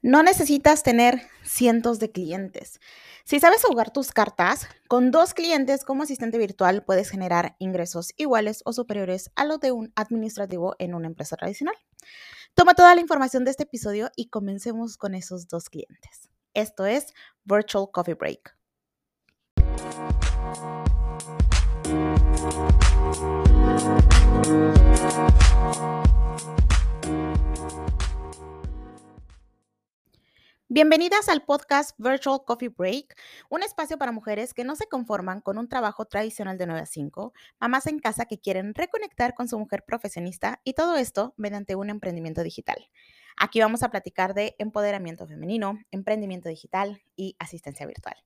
No necesitas tener cientos de clientes. Si sabes jugar tus cartas, con dos clientes como asistente virtual puedes generar ingresos iguales o superiores a los de un administrativo en una empresa tradicional. Toma toda la información de este episodio y comencemos con esos dos clientes. Esto es Virtual Coffee Break. Bienvenidas al podcast Virtual Coffee Break, un espacio para mujeres que no se conforman con un trabajo tradicional de 9 a 5, mamás en casa que quieren reconectar con su mujer profesionista y todo esto mediante un emprendimiento digital. Aquí vamos a platicar de empoderamiento femenino, emprendimiento digital y asistencia virtual.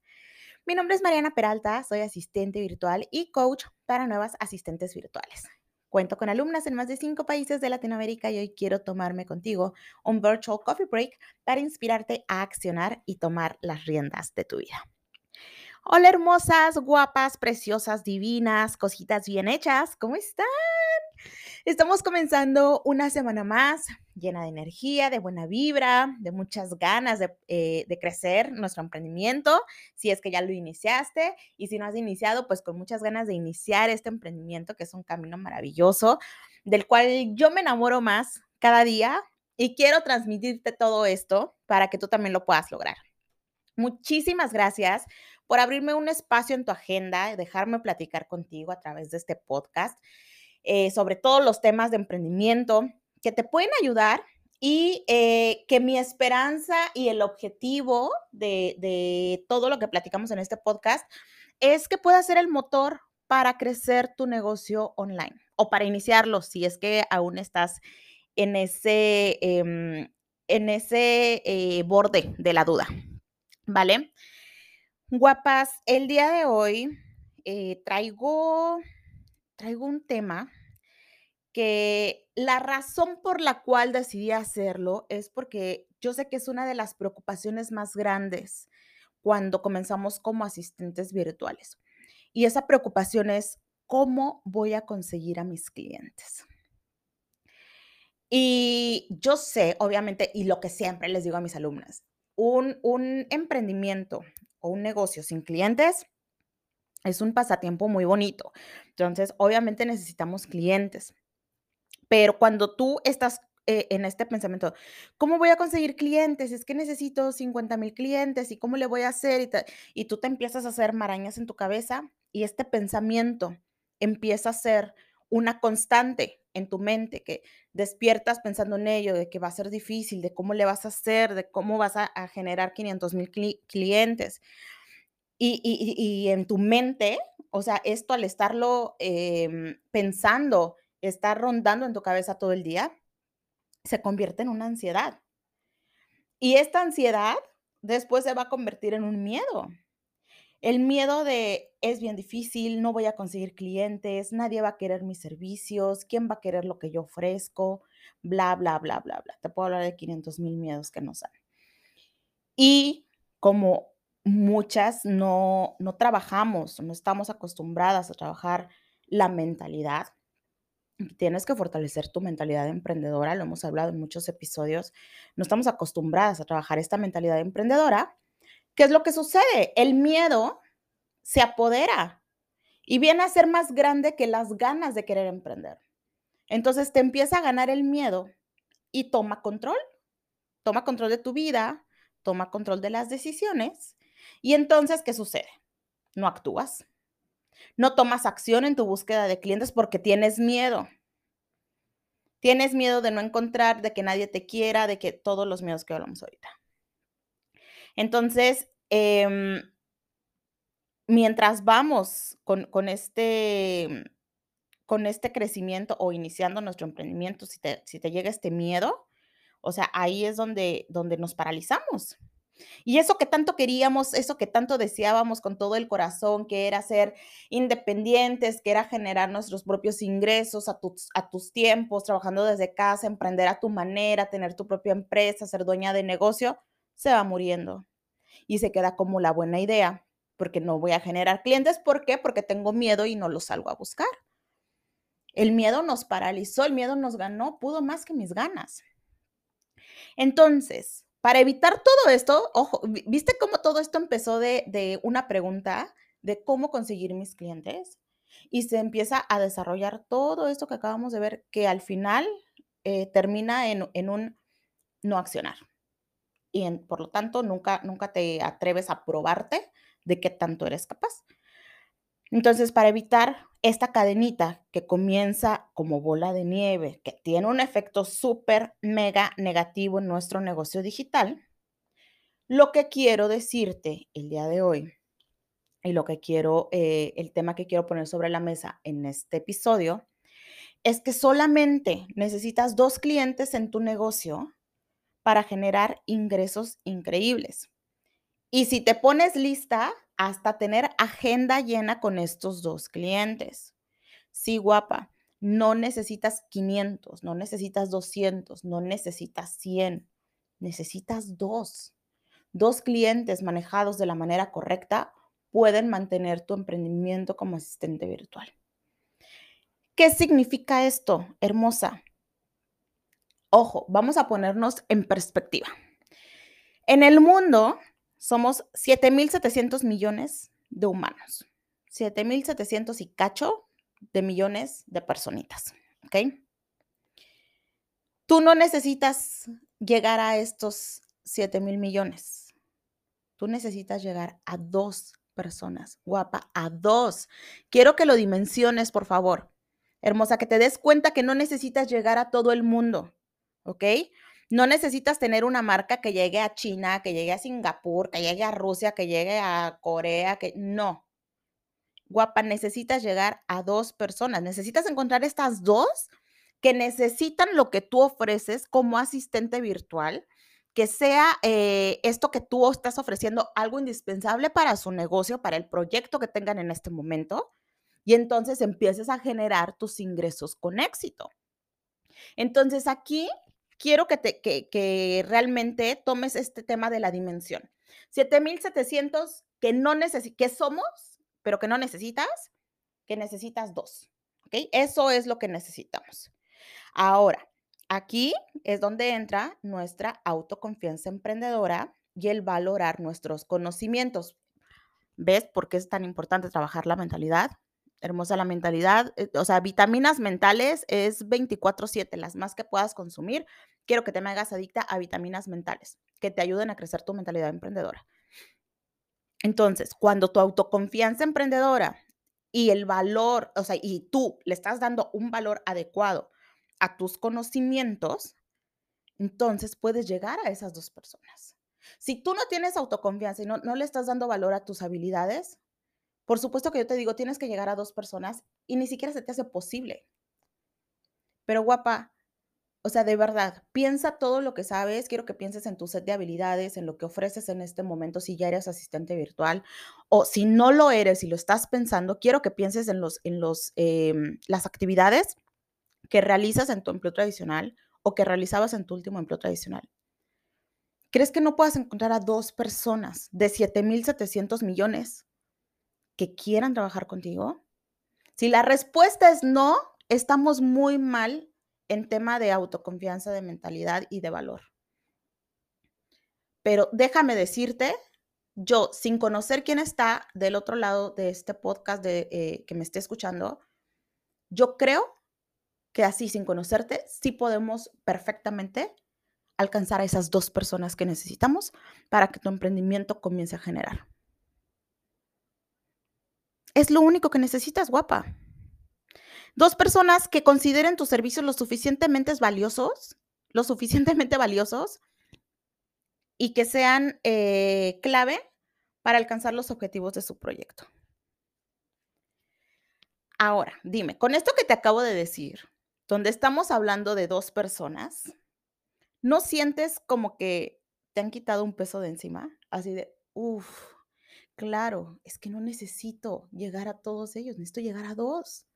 Mi nombre es Mariana Peralta, soy asistente virtual y coach para nuevas asistentes virtuales. Cuento con alumnas en más de cinco países de Latinoamérica y hoy quiero tomarme contigo un virtual coffee break para inspirarte a accionar y tomar las riendas de tu vida. Hola hermosas, guapas, preciosas, divinas, cositas bien hechas, ¿cómo están? Estamos comenzando una semana más llena de energía, de buena vibra, de muchas ganas de, eh, de, crecer nuestro emprendimiento, si es que ya lo iniciaste y si no has iniciado, pues con muchas ganas de iniciar este emprendimiento, que es un camino maravilloso, del cual yo me enamoro más cada día y quiero transmitirte todo esto para que tú también lo puedas lograr. Muchísimas gracias por abrirme un espacio en tu agenda, dejarme platicar contigo a través de este podcast. Eh, sobre todos los temas de emprendimiento que te pueden ayudar y eh, que mi esperanza y el objetivo de, de, todo lo que platicamos en este podcast es que pueda ser el motor para crecer tu negocio online o para iniciarlo si es que aún estás en ese, em, en ese eh, borde de la duda. ¿Vale? Guapas, el día de hoy traigo traigo un tema que la razón por la cual decidí hacerlo es porque yo sé que es una de las preocupaciones más grandes cuando comenzamos como asistentes virtuales. Y esa preocupación es cómo voy a conseguir a mis clientes. Y yo sé, obviamente, y lo que siempre les digo a mis alumnas, un, un emprendimiento o un negocio sin clientes es un pasatiempo muy bonito. Entonces, obviamente necesitamos clientes. Pero cuando tú estás eh, en este pensamiento, ¿cómo voy a conseguir clientes? Es que necesito 50 mil clientes y cómo le voy a hacer y, y tú te empiezas a hacer marañas en tu cabeza y este pensamiento empieza a ser una constante en tu mente, que despiertas pensando en ello, de que va a ser difícil, de cómo le vas a hacer, de cómo vas a, generar 500 mil clientes. Y, en tu mente, o sea, esto al estarlo em, pensando, estar rondando en tu cabeza todo el día, se convierte en una ansiedad. Y esta ansiedad después se va a convertir en un miedo. El miedo de es bien difícil, no voy a conseguir clientes, nadie va a querer mis servicios, quién va a querer lo que yo ofrezco, bla, bla, bla, bla, bla. Te puedo hablar de 500 mil miedos que nos dan. Y como muchas no, no trabajamos, no estamos acostumbradas a trabajar la mentalidad. Tienes que fortalecer tu mentalidad emprendedora, lo hemos hablado en muchos episodios. No estamos acostumbradas a trabajar esta mentalidad emprendedora. ¿Qué es lo que sucede? El miedo se apodera y viene a ser más grande que las ganas de querer emprender. Entonces te empieza a ganar el miedo y toma control. Toma control de tu vida, toma control de las decisiones y entonces, ¿qué sucede? No actúas. No tomas acción en tu búsqueda de clientes porque tienes miedo. Tienes miedo de no encontrar, de que nadie te quiera, de que todos los miedos que hablamos ahorita. Entonces, em, mientras vamos con, este, con este crecimiento o iniciando nuestro emprendimiento, si te, si te llega este miedo, o sea, ahí es donde, donde nos paralizamos. Y eso que tanto queríamos, eso que tanto deseábamos con todo el corazón, que era ser independientes, que era generar nuestros propios ingresos a tus, tiempos, trabajando desde casa, emprender a tu manera, tener tu propia empresa, ser dueña de negocio, se va muriendo. Y se queda como la buena idea, porque no voy a generar clientes. ¿Por qué? Porque tengo miedo y no los salgo a buscar. El miedo nos paralizó, el miedo nos ganó, pudo más que mis ganas. Entonces, Para evitar todo esto, ojo, ¿viste cómo todo esto empezó de, una pregunta de cómo conseguir mis clientes? Y se empieza a desarrollar todo esto que acabamos de ver, que al final eh, termina en, un no accionar. Y por lo tanto, nunca, nunca te atreves a probarte de qué tanto eres capaz. Entonces, para evitar esta cadenita que comienza como bola de nieve, que tiene un efecto súper mega negativo en nuestro negocio digital, lo que quiero decirte el día de hoy y lo que quiero, eh, el tema que quiero poner sobre la mesa en este episodio, es que solamente necesitas dos clientes en tu negocio para generar ingresos increíbles. Y si te pones lista, hasta tener agenda llena con estos dos clientes. Sí, guapa, no necesitas 500, no necesitas 200, no necesitas 100, necesitas dos. Dos clientes manejados de la manera correcta pueden mantener tu emprendimiento como asistente virtual. ¿Qué significa esto, hermosa? Ojo, vamos a ponernos en perspectiva. En el mundo somos 7.700 millones de humanos, 7.700 y cacho de millones de personitas, ¿ok? Tú no necesitas llegar a estos 7.000 millones. Tú necesitas llegar a dos personas, guapa, a dos. Quiero que lo dimensiones, por favor. Hermosa, que te des cuenta que no necesitas llegar a todo el mundo, ¿ok? No necesitas tener una marca que llegue a China, que llegue a Singapur, que llegue a Rusia, que llegue a Corea, que no. Guapa, necesitas llegar a dos personas. Necesitas encontrar estas dos que necesitan lo que tú ofreces como asistente virtual que sea eh, esto que tú estás ofreciendo algo indispensable para su negocio, para el proyecto que tengan en este momento, y entonces empieces a generar tus ingresos con éxito. Entonces aquí quiero que, te, que, que realmente tomes este tema de la dimensión. 7700 que no que somos, pero que no necesitas, que necesitas dos. Eso es lo que necesitamos. Ahora, Aquí es donde entra nuestra autoconfianza emprendedora y el valorar nuestros conocimientos. ¿Ves por qué es tan importante trabajar la mentalidad? Hermosa la mentalidad. Eh, o sea, vitaminas mentales es 24/7, las más que puedas consumir. Quiero que te me hagas adicta a vitaminas mentales que te ayuden a crecer tu mentalidad emprendedora. Entonces, cuando tu autoconfianza emprendedora y el valor, o sea, y tú le estás dando un valor adecuado a tus conocimientos, entonces puedes llegar a esas dos personas. Si tú no tienes autoconfianza y no, no le estás dando valor a tus habilidades, por supuesto que yo te digo, tienes que llegar a dos personas y ni siquiera se te hace posible. Pero guapa, o sea, de verdad, piensa todo lo que sabes. Quiero que pienses en tu set de habilidades, en lo que ofreces en este momento, si ya eres asistente virtual o si no lo eres y lo estás pensando, quiero que pienses en, los, en los, em, las actividades que realizas en tu empleo tradicional o que realizabas en tu último empleo tradicional? ¿Crees que no puedas encontrar a dos personas de 7.700 millones que quieran trabajar contigo? Si la respuesta es no, estamos muy mal en tema de autoconfianza, de mentalidad y de valor. Pero déjame decirte, yo, sin conocer quién está del otro lado de este podcast de, eh, que me esté escuchando, yo creo que así, sin conocerte, sí podemos perfectamente alcanzar a esas dos personas que necesitamos para que tu emprendimiento comience a generar. Es lo único que necesitas, guapa. Dos personas que consideren tus servicios lo suficientemente valiosos, lo suficientemente valiosos y que sean eh, clave para alcanzar los objetivos de su proyecto. Ahora, dime, con esto que te acabo de decir, donde estamos hablando de dos personas, ¿no sientes como que te han quitado un peso de encima? Así de, uff, claro, es que no necesito llegar a todos ellos, necesito llegar a dos.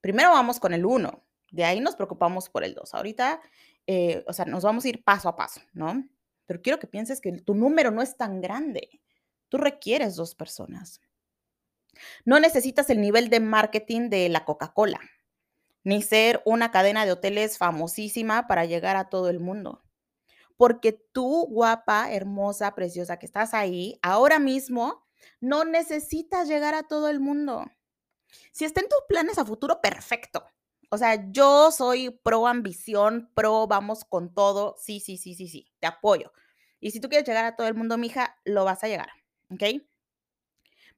Primero vamos con el uno, de ahí nos preocupamos por el dos. Ahorita, eh, o sea, nos vamos a ir paso a paso, ¿no? Pero quiero que pienses que tu número no es tan grande. Tú requieres dos personas. No necesitas el nivel de marketing de la Coca-Cola ni ser una cadena de hoteles famosísima para llegar a todo el mundo. Porque tú, guapa, hermosa, preciosa, que estás ahí, ahora mismo, no necesitas llegar a todo el mundo. Si está en tus planes a futuro, perfecto. O sea, yo soy pro ambición, pro vamos con todo. Sí, sí, sí, sí, sí, te apoyo. Y si tú quieres llegar a todo el mundo, mija, lo vas a llegar, ¿ok?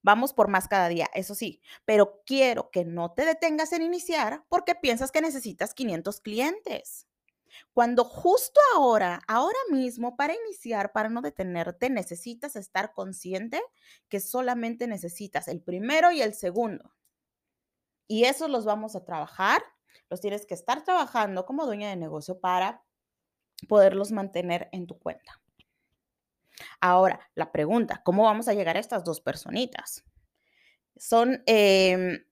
Vamos por más cada día, eso sí, pero quiero que no te detengas en iniciar porque piensas que necesitas 500 clientes. Cuando justo ahora, ahora mismo, para iniciar, para no detenerte, necesitas estar consciente que solamente necesitas el primero y el segundo. Y esos los vamos a trabajar, los tienes que estar trabajando como dueña de negocio para poderlos mantener en tu cuenta. Ahora, la pregunta, ¿cómo vamos a llegar a estas dos personitas? Son, em,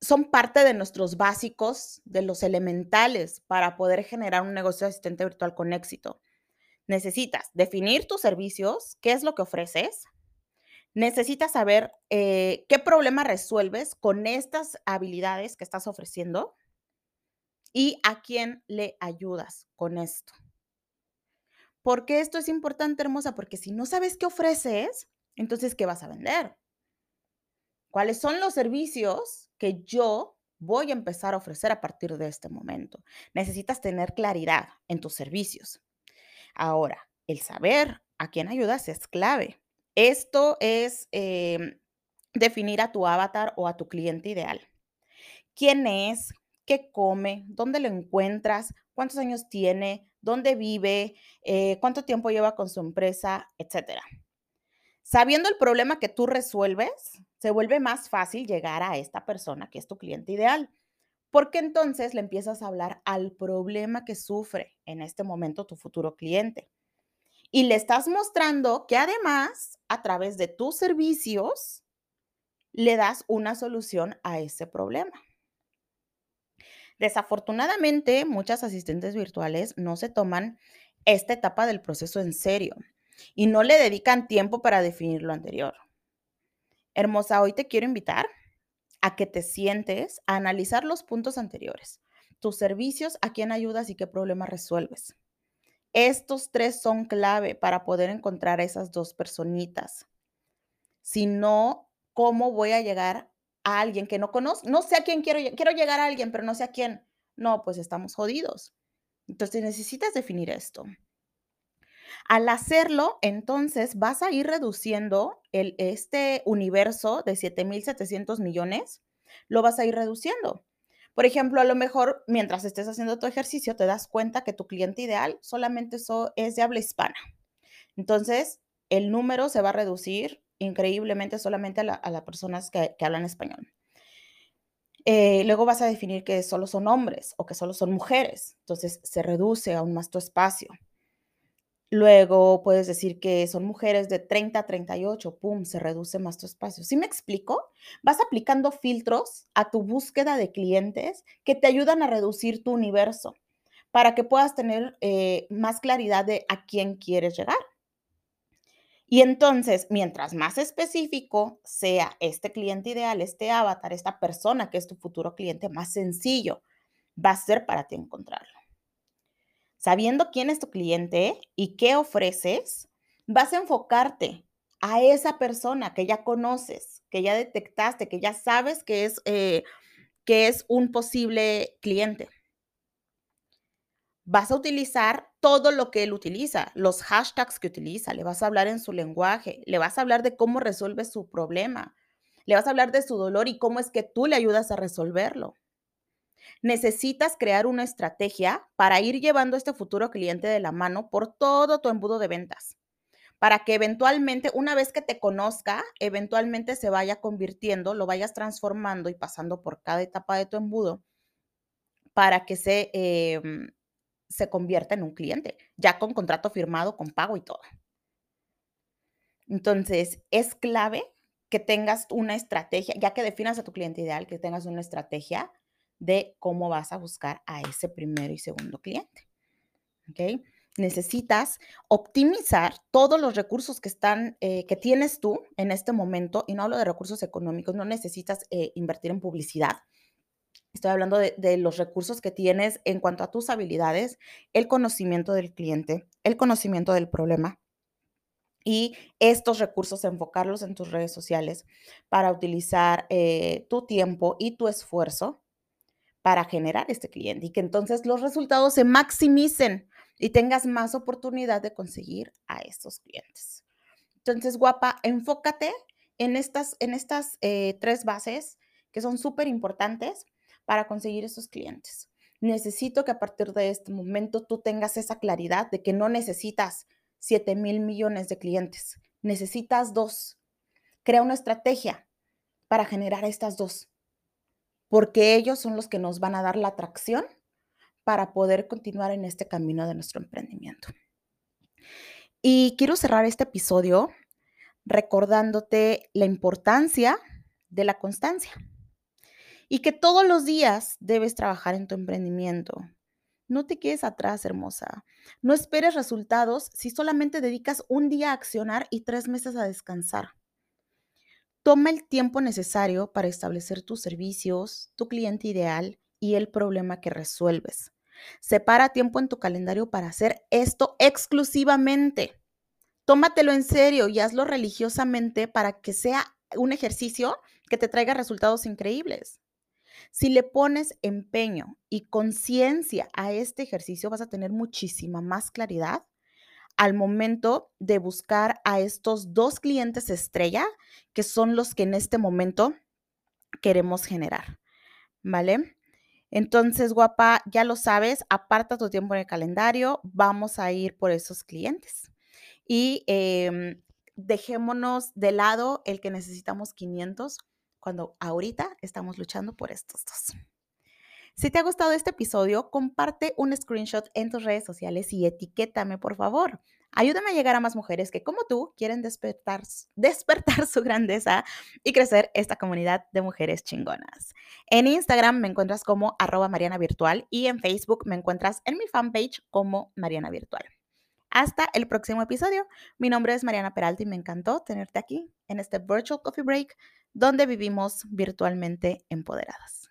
son parte de nuestros básicos, de los elementales para poder generar un negocio de asistente virtual con éxito. Necesitas definir tus servicios, qué es lo que ofreces. Necesitas saber eh, qué problema resuelves con estas habilidades que estás ofreciendo y a quién le ayudas con esto. ¿Por qué esto es importante, hermosa? Porque si no sabes qué ofreces, entonces, ¿qué vas a vender? ¿Cuáles son los servicios que yo voy a empezar a ofrecer a partir de este momento? Necesitas tener claridad en tus servicios. Ahora, el saber a quién ayudas es clave. Esto es em, definir a tu avatar o a tu cliente ideal. ¿Quién es? ¿Qué come? ¿Dónde lo encuentras? ¿Cuántos años tiene? dónde vive, eh, cuánto tiempo lleva con su empresa, etcétera. Sabiendo el problema que tú resuelves, se vuelve más fácil llegar a esta persona que es tu cliente ideal, porque entonces le empiezas a hablar al problema que sufre en este momento tu futuro cliente. Y le estás mostrando que además, a través de tus servicios, le das una solución a ese problema. Desafortunadamente, muchas asistentes virtuales no se toman esta etapa del proceso en serio y no le dedican tiempo para definir lo anterior. Hermosa, hoy te quiero invitar a que te sientes a analizar los puntos anteriores, tus servicios, a quién ayudas y qué problema resuelves. Estos tres son clave para poder encontrar a esas dos personitas. Si no, ¿cómo voy a llegar a alguien que no conozco, no sé a quién quiero, quiero llegar a alguien, pero no sé a quién. No, pues estamos jodidos. Entonces necesitas definir esto. Al hacerlo, entonces vas a ir reduciendo el, este universo de 7.700 millones, lo vas a ir reduciendo. Por ejemplo, a lo mejor mientras estés haciendo tu ejercicio te das cuenta que tu cliente ideal solamente es de habla hispana. Entonces, el número se va a reducir increíblemente solamente a, las personas que, hablan español. Eh, luego vas a definir que solo son hombres o que solo son mujeres, entonces se reduce aún más tu espacio. Luego puedes decir que son mujeres de 30 a 38, pum, se reduce más tu espacio. ¿Sí me explico? Vas aplicando filtros a tu búsqueda de clientes que te ayudan a reducir tu universo para que puedas tener eh, más claridad de a quién quieres llegar. Y entonces, mientras más específico sea este cliente ideal, este avatar, esta persona que es tu futuro cliente, más sencillo va a ser para ti encontrarlo. Sabiendo quién es tu cliente y qué ofreces, vas a enfocarte a esa persona que ya conoces, que ya detectaste, que ya sabes que es, eh, que es un posible cliente vas a utilizar todo lo que él utiliza, los hashtags que utiliza, le vas a hablar en su lenguaje, le vas a hablar de cómo resuelve su problema, le vas a hablar de su dolor y cómo es que tú le ayudas a resolverlo. Necesitas crear una estrategia para ir llevando a este futuro cliente de la mano por todo tu embudo de ventas, para que eventualmente, una vez que te conozca, eventualmente se vaya convirtiendo, lo vayas transformando y pasando por cada etapa de tu embudo para que se... Em, se convierta en un cliente, ya con contrato firmado, con pago y todo. Entonces, es clave que tengas una estrategia, ya que definas a tu cliente ideal, que tengas una estrategia de cómo vas a buscar a ese primero y segundo cliente. ¿Ok? Necesitas optimizar todos los recursos que están, eh, que tienes tú en este momento, y no hablo de recursos económicos, no necesitas eh, invertir en publicidad, Estoy hablando de, los recursos que tienes en cuanto a tus habilidades, el conocimiento del cliente, el conocimiento del problema y estos recursos enfocarlos en tus redes sociales para utilizar eh, tu tiempo y tu esfuerzo para generar este cliente y que entonces los resultados se maximicen y tengas más oportunidad de conseguir a estos clientes. Entonces, guapa, enfócate en estas, en estas eh, tres bases que son súper importantes para conseguir esos clientes. Necesito que a partir de este momento tú tengas esa claridad de que no necesitas 7 mil millones de clientes, necesitas dos. Crea una estrategia para generar estas dos porque ellos son los que nos van a dar la atracción para poder continuar en este camino de nuestro emprendimiento. Y quiero cerrar este episodio recordándote la importancia de la constancia y que todos los días debes trabajar en tu emprendimiento. No te quedes atrás, hermosa. No esperes resultados si solamente dedicas un día a accionar y tres meses a descansar. Toma el tiempo necesario para establecer tus servicios, tu cliente ideal y el problema que resuelves. Separa tiempo en tu calendario para hacer esto exclusivamente. Tómatelo en serio y hazlo religiosamente para que sea un ejercicio que te traiga resultados increíbles. Si le pones empeño y conciencia a este ejercicio, vas a tener muchísima más claridad al momento de buscar a estos dos clientes estrella, que son los que en este momento queremos generar. ¿Vale? Entonces, guapa, ya lo sabes, aparta tu tiempo en el calendario, vamos a ir por esos clientes. Y em, dejémonos de lado el que necesitamos 500 cuando ahorita estamos luchando por estos dos. Si te ha gustado este episodio, comparte un screenshot en tus redes sociales y etiquétame, por favor. Ayúdame a llegar a más mujeres que, como tú, quieren despertar, su grandeza y crecer esta comunidad de mujeres chingonas. En Instagram me encuentras como arroba Mariana Virtual y en Facebook me encuentras en mi fanpage como Mariana Virtual. Hasta el próximo episodio. Mi nombre es Mariana Peralta y me encantó tenerte aquí en este Virtual Coffee Break donde vivimos virtualmente empoderadas.